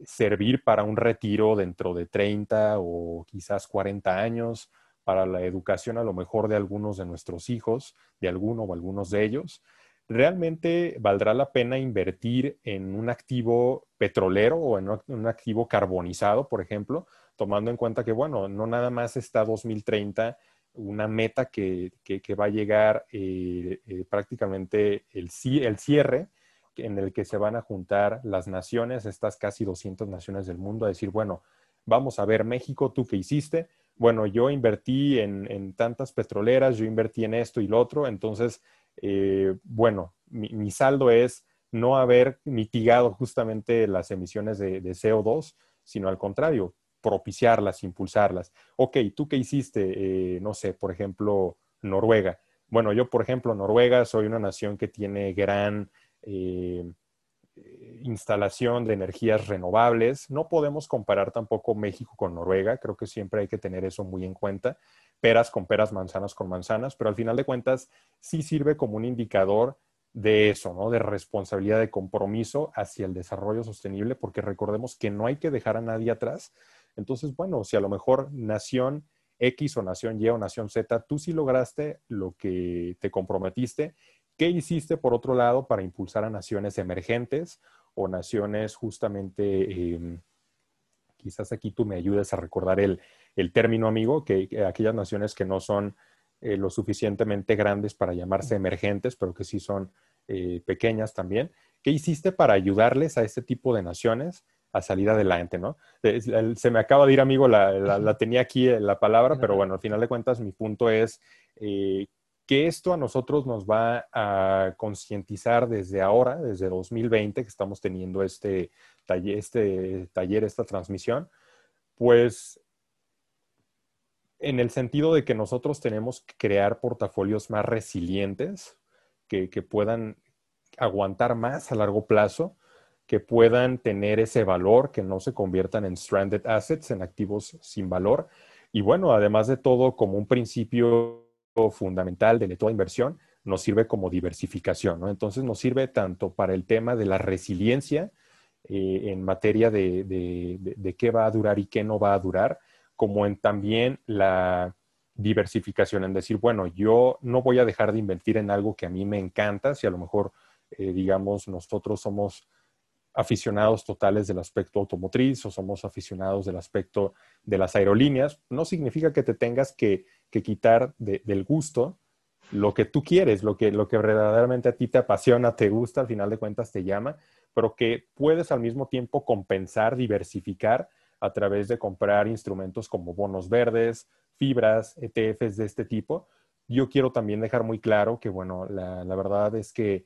servir para un retiro dentro de 30 o quizás 40 años, para la educación a lo mejor de algunos de nuestros hijos, de alguno o algunos de ellos. ¿Realmente valdrá la pena invertir en un activo petrolero o en un activo carbonizado, por ejemplo? Tomando en cuenta que, bueno, no nada más está 2030, una meta que, va a llegar eh, eh, prácticamente el, cierre en el que se van a juntar las naciones, estas casi 200 naciones del mundo, a decir, bueno, vamos a ver México, tú qué hiciste, bueno, yo invertí en, tantas petroleras, yo invertí en esto y lo otro, entonces, eh, bueno, mi, saldo es no haber mitigado justamente las emisiones de, CO2, sino al contrario, propiciarlas, impulsarlas. Ok, ¿tú qué hiciste? Eh, no sé, por ejemplo, Noruega. Bueno, yo, por ejemplo, Noruega, soy una nación que tiene gran eh, instalación de energías renovables. No podemos comparar tampoco México con Noruega, creo que siempre hay que tener eso muy en cuenta, peras con peras, manzanas con manzanas, pero al final de cuentas sí sirve como un indicador de eso, ¿no? De responsabilidad, de compromiso hacia el desarrollo sostenible, porque recordemos que no hay que dejar a nadie atrás. Entonces, bueno, si a lo mejor nación X o nación Y o nación Z, tú sí lograste lo que te comprometiste, ¿qué hiciste por otro lado para impulsar a naciones emergentes o naciones justamente, em, quizás aquí tú me ayudes a recordar el, término amigo, que, aquellas naciones que no son eh, lo suficientemente grandes para llamarse emergentes, pero que sí son eh, pequeñas también. ¿Qué hiciste para ayudarles a este tipo de naciones a salir adelante, ¿no? Se me acaba de ir, amigo, la, tenía aquí eh, la palabra, pero bueno, al final de cuentas mi punto es que esto a nosotros nos va a concientizar desde ahora, desde 2020, que estamos teniendo este taller, este taller, esta transmisión, pues en el sentido de que nosotros tenemos que crear portafolios más resilientes, que, que puedan aguantar más a largo plazo, que puedan tener ese valor, que no se conviertan en stranded assets, en activos sin valor. Y bueno, además de todo, como un principio fundamental de toda inversión, nos sirve como diversificación, ¿no? Entonces nos sirve tanto para el tema de la resiliencia eh, en materia de, qué va a durar y qué no va a durar, como en también la diversificación, en decir, bueno, yo no voy a dejar de invertir en algo que a mí me encanta, si a lo mejor, eh, digamos, nosotros somos aficionados totales del aspecto automotriz o somos aficionados del aspecto de las aerolíneas, no significa que te tengas que, quitar del gusto lo que tú quieres, lo que, lo que verdaderamente a ti te apasiona, te gusta, al final de cuentas te llama, pero que puedes al mismo tiempo compensar, diversificar a través de comprar instrumentos como bonos verdes, fibras, ETFs de este tipo. Yo quiero también dejar muy claro que, bueno, la, la verdad es que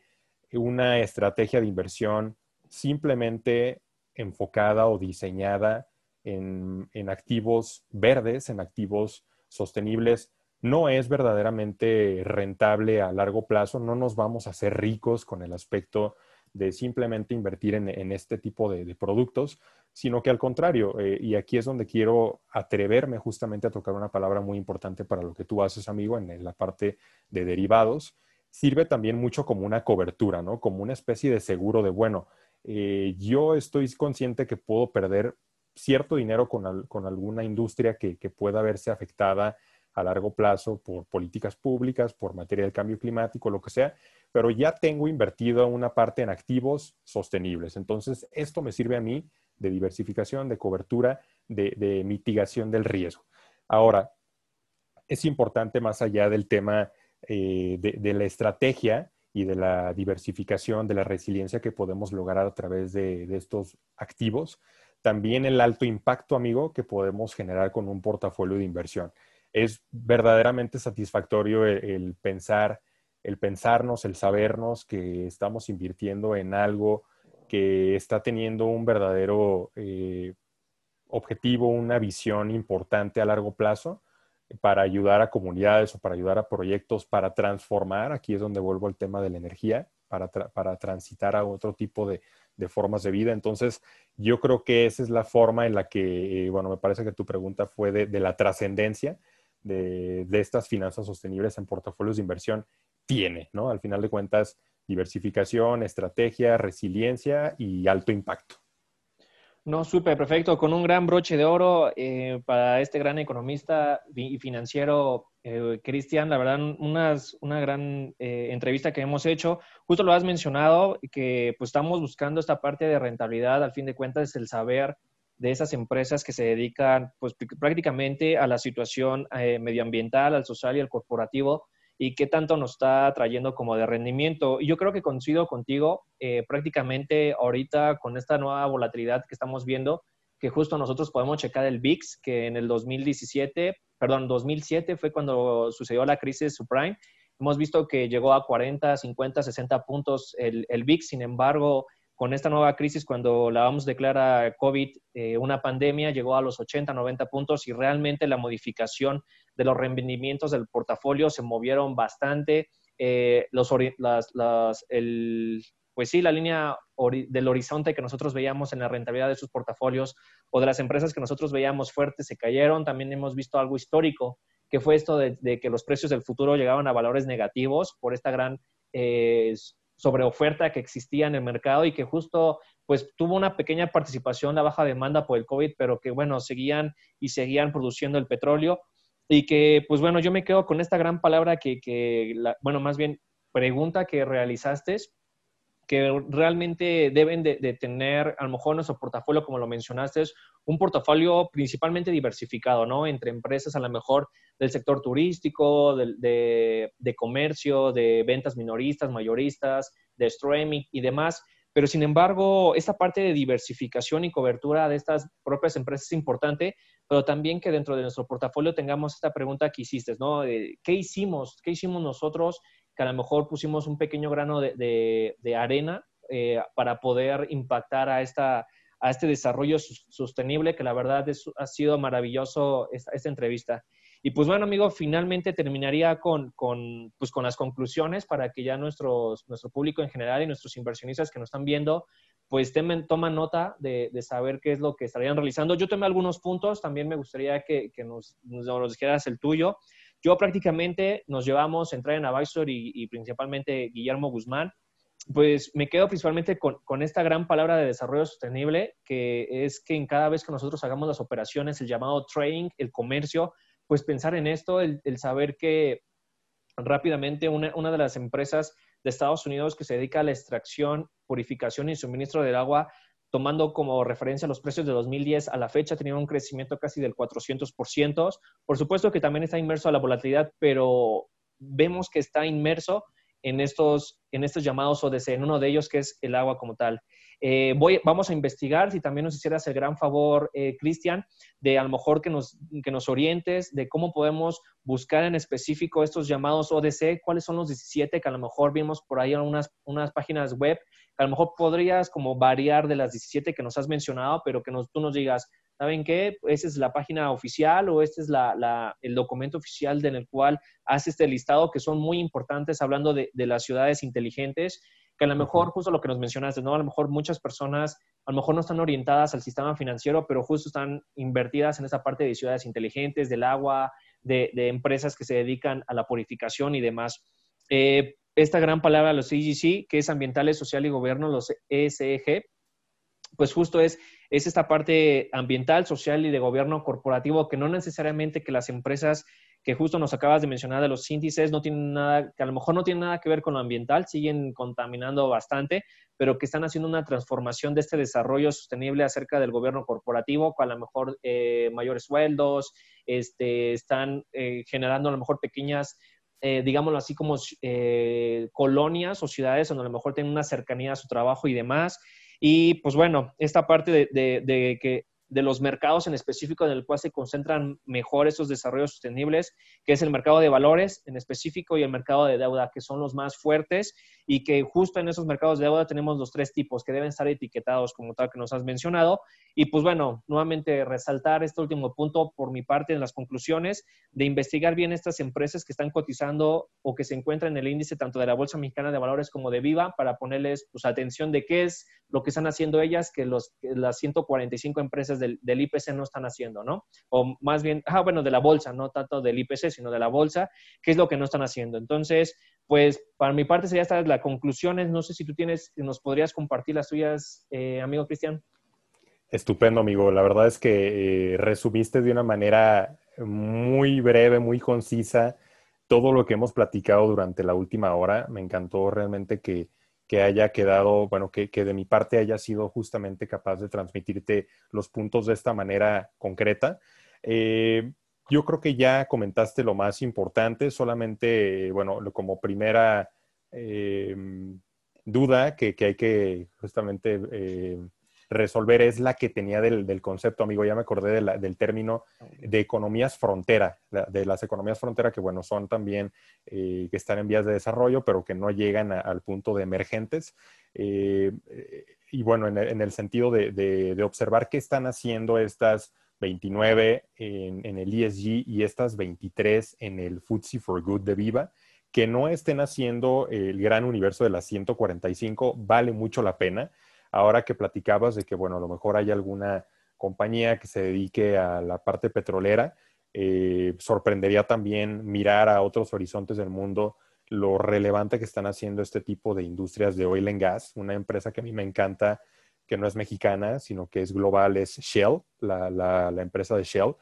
una estrategia de inversión simplemente enfocada o diseñada en, activos verdes, en activos sostenibles, no es verdaderamente rentable a largo plazo. No nos vamos a hacer ricos con el aspecto de simplemente invertir en, este tipo de, productos, sino que al contrario, eh, y aquí es donde quiero atreverme justamente a tocar una palabra muy importante para lo que tú haces, amigo, en la parte de derivados, sirve también mucho como una cobertura, ¿no? Como una especie de seguro de, bueno, eh, yo estoy consciente que puedo perder cierto dinero con, alguna industria que, pueda verse afectada a largo plazo por políticas públicas, por materia del cambio climático, lo que sea, pero ya tengo invertido una parte en activos sostenibles. Entonces, esto me sirve a mí de diversificación, de cobertura, de, mitigación del riesgo. Ahora, es importante más allá del tema eh, de, la estrategia, y de la diversificación, de la resiliencia que podemos lograr a través de, estos activos. También el alto impacto, amigo, que podemos generar con un portafolio de inversión. Es verdaderamente satisfactorio el, pensar, el pensarnos, el sabernos que estamos invirtiendo en algo que está teniendo un verdadero eh, objetivo, una visión importante a largo plazo para ayudar a comunidades o para ayudar a proyectos, para transformar, aquí es donde vuelvo al tema de la energía, para, para transitar a otro tipo de, de, formas de vida. Entonces, yo creo que esa es la forma en la que, eh, bueno, me parece que tu pregunta fue de, de la trascendencia de, de, estas finanzas sostenibles en portafolios de inversión tiene, ¿no? Al final de cuentas, diversificación, estrategia, resiliencia y alto impacto. No, súper perfecto, con un gran broche de oro eh, para este gran economista y financiero, eh, Cristian. La verdad, unas, una gran eh, entrevista que hemos hecho. Justo lo has mencionado, que pues estamos buscando esta parte de rentabilidad, al fin de cuentas, es el saber de esas empresas que se dedican pues, prácticamente a la situación eh, medioambiental, al social y al corporativo y qué tanto nos está trayendo como de rendimiento. Y yo creo que coincido contigo, eh, prácticamente ahorita con esta nueva volatilidad que estamos viendo, que justo nosotros podemos checar el VIX, que en el 2017, perdón, 2007 fue cuando sucedió la crisis subprime. Hemos visto que llegó a 40, 50, 60 puntos el, el VIX, sin embargo, con esta nueva crisis, cuando la vamos a declarar COVID eh, una pandemia, llegó a los 80, 90 puntos y realmente la modificación de los rendimientos del portafolio se movieron bastante. Eh, los, el, pues sí, la línea del horizonte que nosotros veíamos en la rentabilidad de sus portafolios o de las empresas que nosotros veíamos fuertes se cayeron. También hemos visto algo histórico, que fue esto de, que los precios del futuro llegaban a valores negativos por esta gran eh, sobre oferta que existía en el mercado y que justo pues tuvo una pequeña participación la baja demanda por el COVID, pero que bueno, seguían y seguían produciendo el petróleo y que pues bueno, yo me quedo con esta gran palabra que, que bueno, más bien pregunta que realizaste, que realmente deben de, tener, a lo mejor nuestro portafolio, como lo mencionaste, es un portafolio principalmente diversificado, ¿no? Entre empresas a lo mejor del sector turístico, de, de, comercio, de ventas minoristas, mayoristas, de streaming y demás. Pero sin embargo, esta parte de diversificación y cobertura de estas propias empresas es importante, pero también que dentro de nuestro portafolio tengamos esta pregunta que hiciste, ¿no? ¿Qué hicimos? ¿Qué hicimos nosotros? Que a lo mejor pusimos un pequeño grano de, arena eh, para poder impactar a, esta, a este desarrollo sostenible, que la verdad ha sido maravilloso esta, esta entrevista. Y pues bueno, amigo, finalmente terminaría con, con, pues con las conclusiones para que ya nuestros, nuestro público en general y nuestros inversionistas que nos están viendo, pues temen, toman nota de, de, saber qué es lo que estarían realizando. Yo tomé algunos puntos, también me gustaría que, que nos, nos, dijeras el tuyo. Yo prácticamente nos llevamos, entrar en Advisor y, y principalmente Guillermo Guzmán, pues me quedo principalmente con, con, esta gran palabra de desarrollo sostenible, que es que en cada vez que nosotros hagamos las operaciones, el llamado trading, el comercio, pues pensar en esto, el, saber que rápidamente una, de las empresas de Estados Unidos que se dedica a la extracción, purificación y suministro del agua, tomando como referencia los precios de 2010 a la fecha, ha tenido un crecimiento casi del 400%. Por supuesto que también está inmerso a la volatilidad, pero vemos que está inmerso en estos, en estos llamados ODC, en uno de ellos que es el agua como tal. Eh, voy, vamos a investigar, si también nos hicieras el gran favor, eh, Cristian, de a lo mejor que nos, que nos orientes de cómo podemos buscar en específico estos llamados ODC, cuáles son los 17 que a lo mejor vimos por ahí en unas, unas páginas web, que a lo mejor podrías como variar de las 17 que nos has mencionado, pero que nos, tú nos digas, ¿saben qué? Esa es la página oficial o este es la, el documento oficial en el cual hace este listado que son muy importantes hablando de, de las ciudades inteligentes que a lo mejor, justo lo que nos mencionaste, ¿no? A lo mejor muchas personas, a lo mejor no están orientadas al sistema financiero, pero justo están invertidas en esa parte de ciudades inteligentes, del agua, de, empresas que se dedican a la purificación y demás. Eh, esta gran palabra, los EGC, que es ambientales, social y gobierno, los ESG, pues justo es, es esta parte ambiental, social y de gobierno corporativo que no necesariamente que las empresas que justo nos acabas de mencionar de los índices no tienen nada, que a lo mejor no tienen nada que ver con lo ambiental, siguen contaminando bastante, pero que están haciendo una transformación de este desarrollo sostenible acerca del gobierno corporativo, con a lo mejor eh, mayores sueldos, este, están eh, generando a lo mejor pequeñas eh, digámoslo así, como colonias o ciudades donde a lo mejor tienen una cercanía a su trabajo y demás. Y pues bueno, esta parte de que de los mercados en específico en el cual se concentran mejor esos desarrollos sostenibles, que es el mercado de valores en específico y el mercado de deuda, que son los más fuertes y que justo en esos mercados de deuda tenemos los tres tipos que deben estar etiquetados como tal que nos has mencionado. Y pues bueno, nuevamente resaltar este último punto por mi parte en las conclusiones de investigar bien estas empresas que están cotizando o que se encuentran en el índice tanto de la Bolsa Mexicana de Valores como de Viva para ponerles pues, atención de qué es lo que están haciendo ellas que los, las 145 empresas del, IPC no están haciendo, ¿no? O más bien, ah, bueno, de la bolsa, no tanto del IPC, sino de la bolsa, qué es lo que no están haciendo. Entonces, pues para mi parte sería esta la conclusiones. No sé si tú tienes, nos podrías compartir las tuyas, eh, amigo Cristian. Estupendo, amigo. La verdad es que eh, resumiste de una manera muy breve, muy concisa todo lo que hemos platicado durante la última hora. Me encantó realmente que que haya quedado, bueno, que, de mi parte haya sido justamente capaz de transmitirte los puntos de esta manera concreta. Eh, yo creo que ya comentaste lo más importante, solamente, bueno, como primera eh, duda que, hay que justamente eh, resolver es la que tenía del, concepto, amigo. Ya me acordé del término de economías frontera, de las economías frontera que, bueno, son también eh, que están en vías de desarrollo, pero que no llegan al punto de emergentes. Eh, y bueno, en el, sentido de, observar qué están haciendo estas 29 en, el ESG y estas 23 en el FTSE for Good de Viva que no estén haciendo el gran universo de las 145 vale mucho la pena ahora que platicabas de que, bueno, a lo mejor hay alguna compañía que se dedique a la parte petrolera, eh, sorprendería también mirar a otros horizontes del mundo lo relevante que están haciendo este tipo de industrias de oil and gas. Una empresa que a mí me encanta, que no es mexicana, sino que es global, es Shell, la, la empresa de Shell.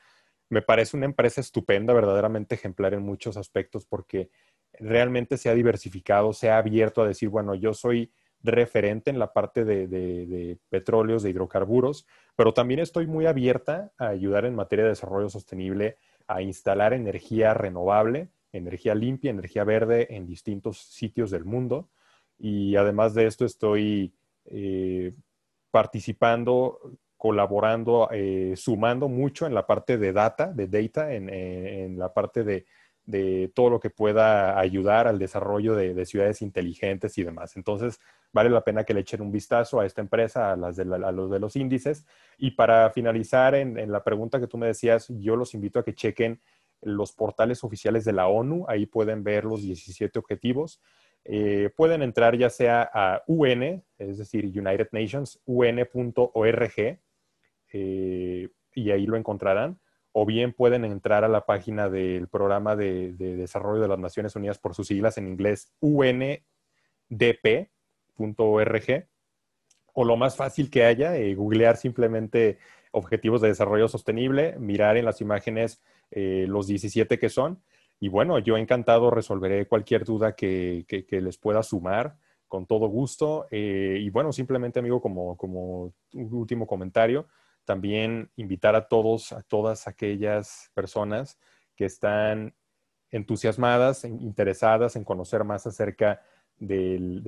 Me parece una empresa estupenda, verdaderamente ejemplar en muchos aspectos, porque realmente se ha diversificado, se ha abierto a decir, bueno, yo soy referente en la parte de, petróleos, de hidrocarburos, pero también estoy muy abierta a ayudar en materia de desarrollo sostenible, a instalar energía renovable, energía limpia, energía verde en distintos sitios del mundo. Y además de esto estoy eh, participando, colaborando, eh, sumando mucho en la parte de data, de data, en la parte de de todo lo que pueda ayudar al desarrollo de, ciudades inteligentes y demás. Entonces, vale la pena que le echen un vistazo a esta empresa, a, las de los de los índices. Y para finalizar en, la pregunta que tú me decías, yo los invito a que chequen los portales oficiales de la ONU, ahí pueden ver los 17 objetivos. Eh, pueden entrar ya sea a UN, es decir, United Nations, un.org, eh, y ahí lo encontrarán o bien pueden entrar a la página del Programa de, Desarrollo de las Naciones Unidas por sus siglas en inglés, undp.org, o lo más fácil que haya, eh, googlear simplemente Objetivos de Desarrollo Sostenible, mirar en las imágenes eh, los 17 que son, y bueno, yo encantado resolveré cualquier duda que, les pueda sumar con todo gusto. Eh, y bueno, simplemente amigo, como, como último comentario, también invitar a todos, a todas aquellas personas que están entusiasmadas, interesadas en conocer más acerca del,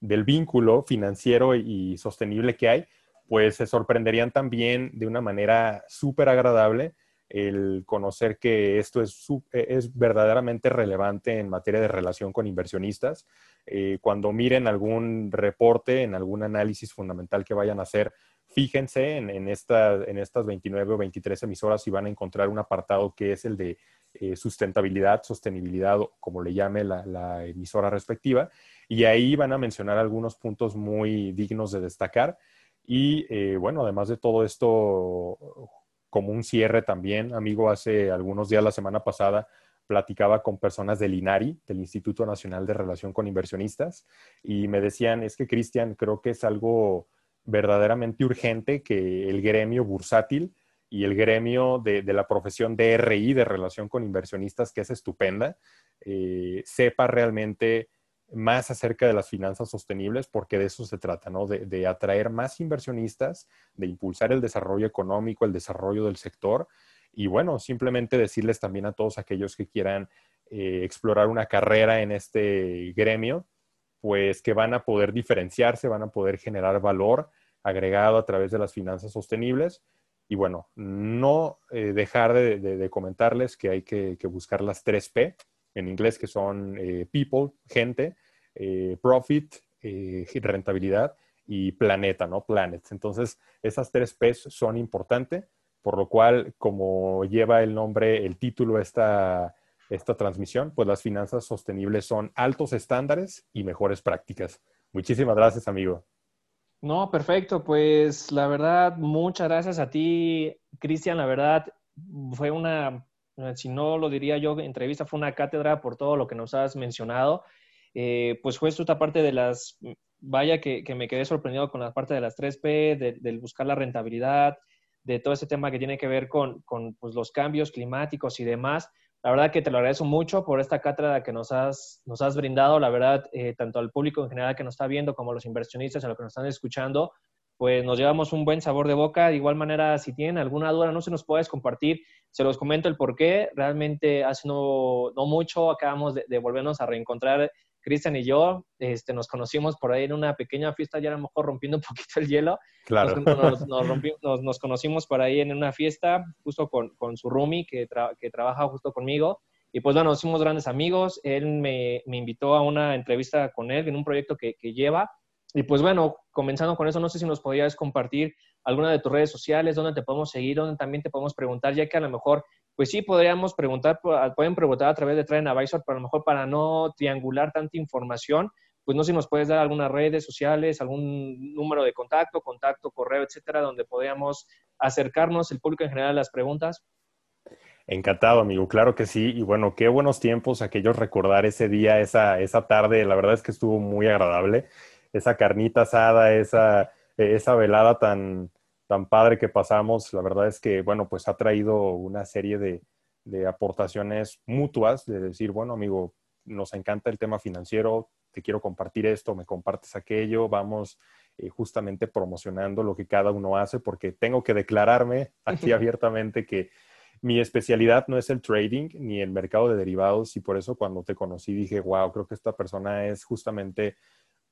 del vínculo financiero y sostenible que hay, pues se sorprenderían también de una manera súper agradable el conocer que esto es, es, verdaderamente relevante en materia de relación con inversionistas. Eh, cuando miren algún reporte, en algún análisis fundamental que vayan a hacer fíjense en, estas 29 o 23 emisoras y van a encontrar un apartado que es el de eh, sustentabilidad, sostenibilidad, como le llame la, emisora respectiva. Y ahí van a mencionar algunos puntos muy dignos de destacar. Y eh, bueno, además de todo esto, como un cierre también, amigo, hace algunos días, la semana pasada, platicaba con personas del INARI, del Instituto Nacional de Relación con Inversionistas, y me decían, es que Cristian, creo que es algo verdaderamente urgente que el gremio bursátil y el gremio de, la profesión DRI, de relación con inversionistas, que es estupenda, eh, sepa realmente más acerca de las finanzas sostenibles, porque de eso se trata, ¿no? De, atraer más inversionistas, de impulsar el desarrollo económico, el desarrollo del sector, y bueno, simplemente decirles también a todos aquellos que quieran eh, explorar una carrera en este gremio, pues que van a poder diferenciarse, van a poder generar valor agregado a través de las finanzas sostenibles. Y bueno, no eh, dejar de, comentarles que hay que, buscar las tres P en inglés, que son eh, people, gente, eh, profit, rentabilidad y planeta, ¿no? Planet. Entonces, esas tres P son importantes, por lo cual, como lleva el nombre, el título, esta, esta transmisión, pues las finanzas sostenibles son altos estándares y mejores prácticas. Muchísimas gracias, amigo. No, perfecto. Pues la verdad, muchas gracias a ti, Cristian. La verdad, fue una, si no lo diría yo, entrevista fue una cátedra por todo lo que nos has mencionado. Eh, pues fue esta parte de las, vaya que, me quedé sorprendido con la parte de las 3P, del buscar la rentabilidad, de todo ese tema que tiene que ver con, con pues, los cambios climáticos y demás La verdad que te lo agradezco mucho por esta cátedra que nos has, nos has brindado. La verdad, eh, tanto al público en general que nos está viendo como a los inversionistas a los que nos están escuchando, pues nos llevamos un buen sabor de boca. De igual manera, si tienen alguna duda, no se nos puedes compartir. Se los comento el por qué. Realmente hace no, no mucho acabamos de, de volvernos a reencontrar Cristian y yo este, nos conocimos por ahí en una pequeña fiesta, ya a lo mejor rompiendo un poquito el hielo. Claro. Nos, nos, conocimos por ahí en una fiesta, justo con, con su roomie que, que trabaja justo conmigo. Y pues bueno, nos hicimos grandes amigos. Él me, me invitó a una entrevista con él en un proyecto que, que lleva. Y pues bueno, comenzando con eso, no sé si nos podrías compartir alguna de tus redes sociales, dónde te podemos seguir, dónde también te podemos preguntar, ya que a lo mejor pues sí podríamos preguntar, pueden preguntar a través de Train Advisor, pero a lo mejor para no triangular tanta información, pues no sé si nos puedes dar algunas redes sociales, algún número de contacto, contacto, correo, etcétera, donde podríamos acercarnos el público en general a las preguntas. Encantado, amigo. Claro que sí. Y bueno, qué buenos tiempos aquellos recordar ese día, esa, esa tarde. La verdad es que estuvo muy agradable. Esa carnita asada, esa, esa velada tan, tan padre que pasamos. La verdad es que, bueno, pues ha traído una serie de, aportaciones mutuas, de decir, bueno, amigo, nos encanta el tema financiero, te quiero compartir esto, me compartes aquello, vamos eh, justamente promocionando lo que cada uno hace, porque tengo que declararme aquí abiertamente que mi especialidad no es el trading ni el mercado de derivados y por eso cuando te conocí dije, wow, creo que esta persona es justamente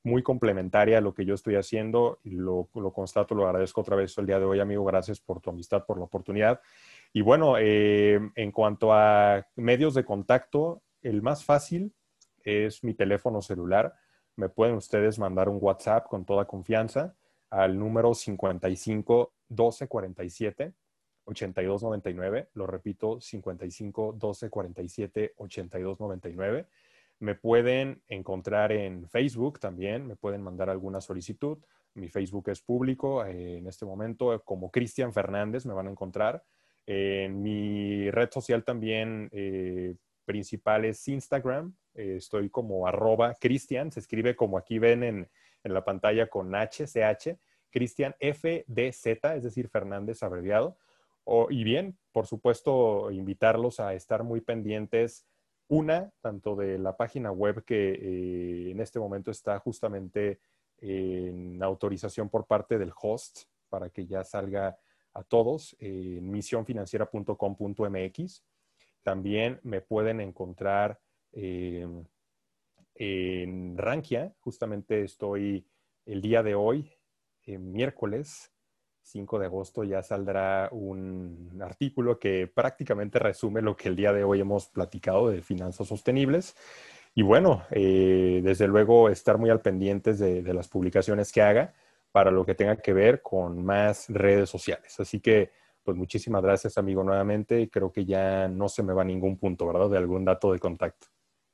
muy complementaria a lo que yo estoy haciendo lo, lo, constato, lo agradezco otra vez el día de hoy, amigo. Gracias por tu amistad, por la oportunidad. Y bueno, eh, en cuanto a medios de contacto, el más fácil es mi teléfono celular. Me pueden ustedes mandar un WhatsApp con toda confianza al número 55 12 47 82 99. Lo repito, 55 12 47 82 99 me pueden encontrar en Facebook también, me pueden mandar alguna solicitud. Mi Facebook es público eh, en este momento, eh, como Cristian Fernández me van a encontrar. En mi red social también eh, principal es Instagram. estoy como arroba Cristian, se escribe como aquí ven en, la pantalla con H, CH, Cristian FDZ, es decir, Fernández abreviado. y bien, por supuesto, invitarlos a estar muy pendientes una, tanto de la página web que eh, en este momento está justamente en autorización por parte del host para que ya salga a todos en misionfinanciera.com.mx. También me pueden encontrar em, en Rankia. Justamente estoy el día de hoy, miércoles, 5 de agosto ya saldrá un artículo que prácticamente resume lo que el día de hoy hemos platicado de finanzas sostenibles. Y bueno, eh, desde luego estar muy al pendientes de, de, las publicaciones que haga para lo que tenga que ver con más redes sociales. Así que, pues muchísimas gracias, amigo, nuevamente. Creo que ya no se me va ningún punto, ¿verdad? De algún dato de contacto.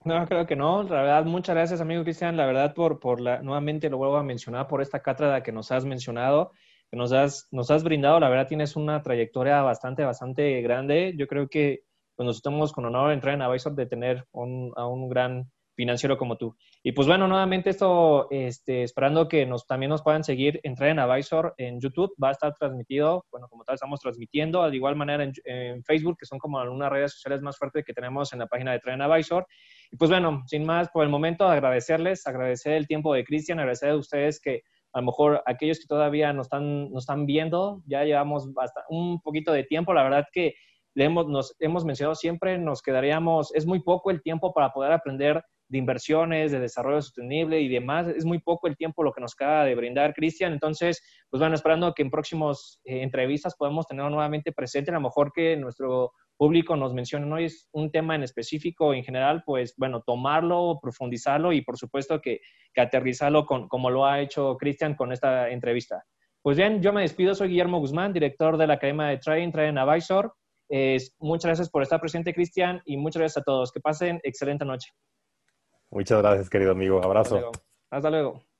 No, creo que no. La verdad, muchas gracias, amigo Cristian. La verdad, por, por la, nuevamente lo vuelvo a mencionar, por esta cátedra que nos has mencionado que nos has, nos has brindado. La verdad, tienes una trayectoria bastante, bastante grande. Yo creo que pues, nos estamos con honor entrar en Advisor de tener a un gran financiero como tú. Y pues bueno, nuevamente esto, este, esperando que nos, también nos puedan seguir, entrar en Advisor en YouTube, va a estar transmitido, bueno, como tal estamos transmitiendo, de igual manera en, Facebook, que son como algunas redes sociales más fuertes que tenemos en la página de Train Advisor. Y pues bueno, sin más, por el momento agradecerles, agradecer el tiempo de Cristian, agradecer a ustedes que a lo mejor aquellos que todavía nos están, nos están viendo, ya llevamos un poquito de tiempo, la verdad que le hemos, nos hemos mencionado siempre, nos quedaríamos, es muy poco el tiempo para poder aprender de inversiones, de desarrollo sostenible y demás. Es muy poco el tiempo lo que nos queda de brindar, Cristian. Entonces, pues bueno, esperando que en próximas eh, entrevistas podamos tenerlo nuevamente presente, a lo mejor que nuestro público nos mencione, no es un tema en específico en general, pues bueno, tomarlo, profundizarlo y por supuesto que, que aterrizarlo con, como lo ha hecho Cristian con esta entrevista. Pues bien, yo me despido, soy Guillermo Guzmán, director de la Academia de Trading, Trading Advisor. muchas gracias por estar presente, Cristian, y muchas gracias a todos. Que pasen excelente noche. Muchas gracias, querido amigo. Abrazo. Hasta luego.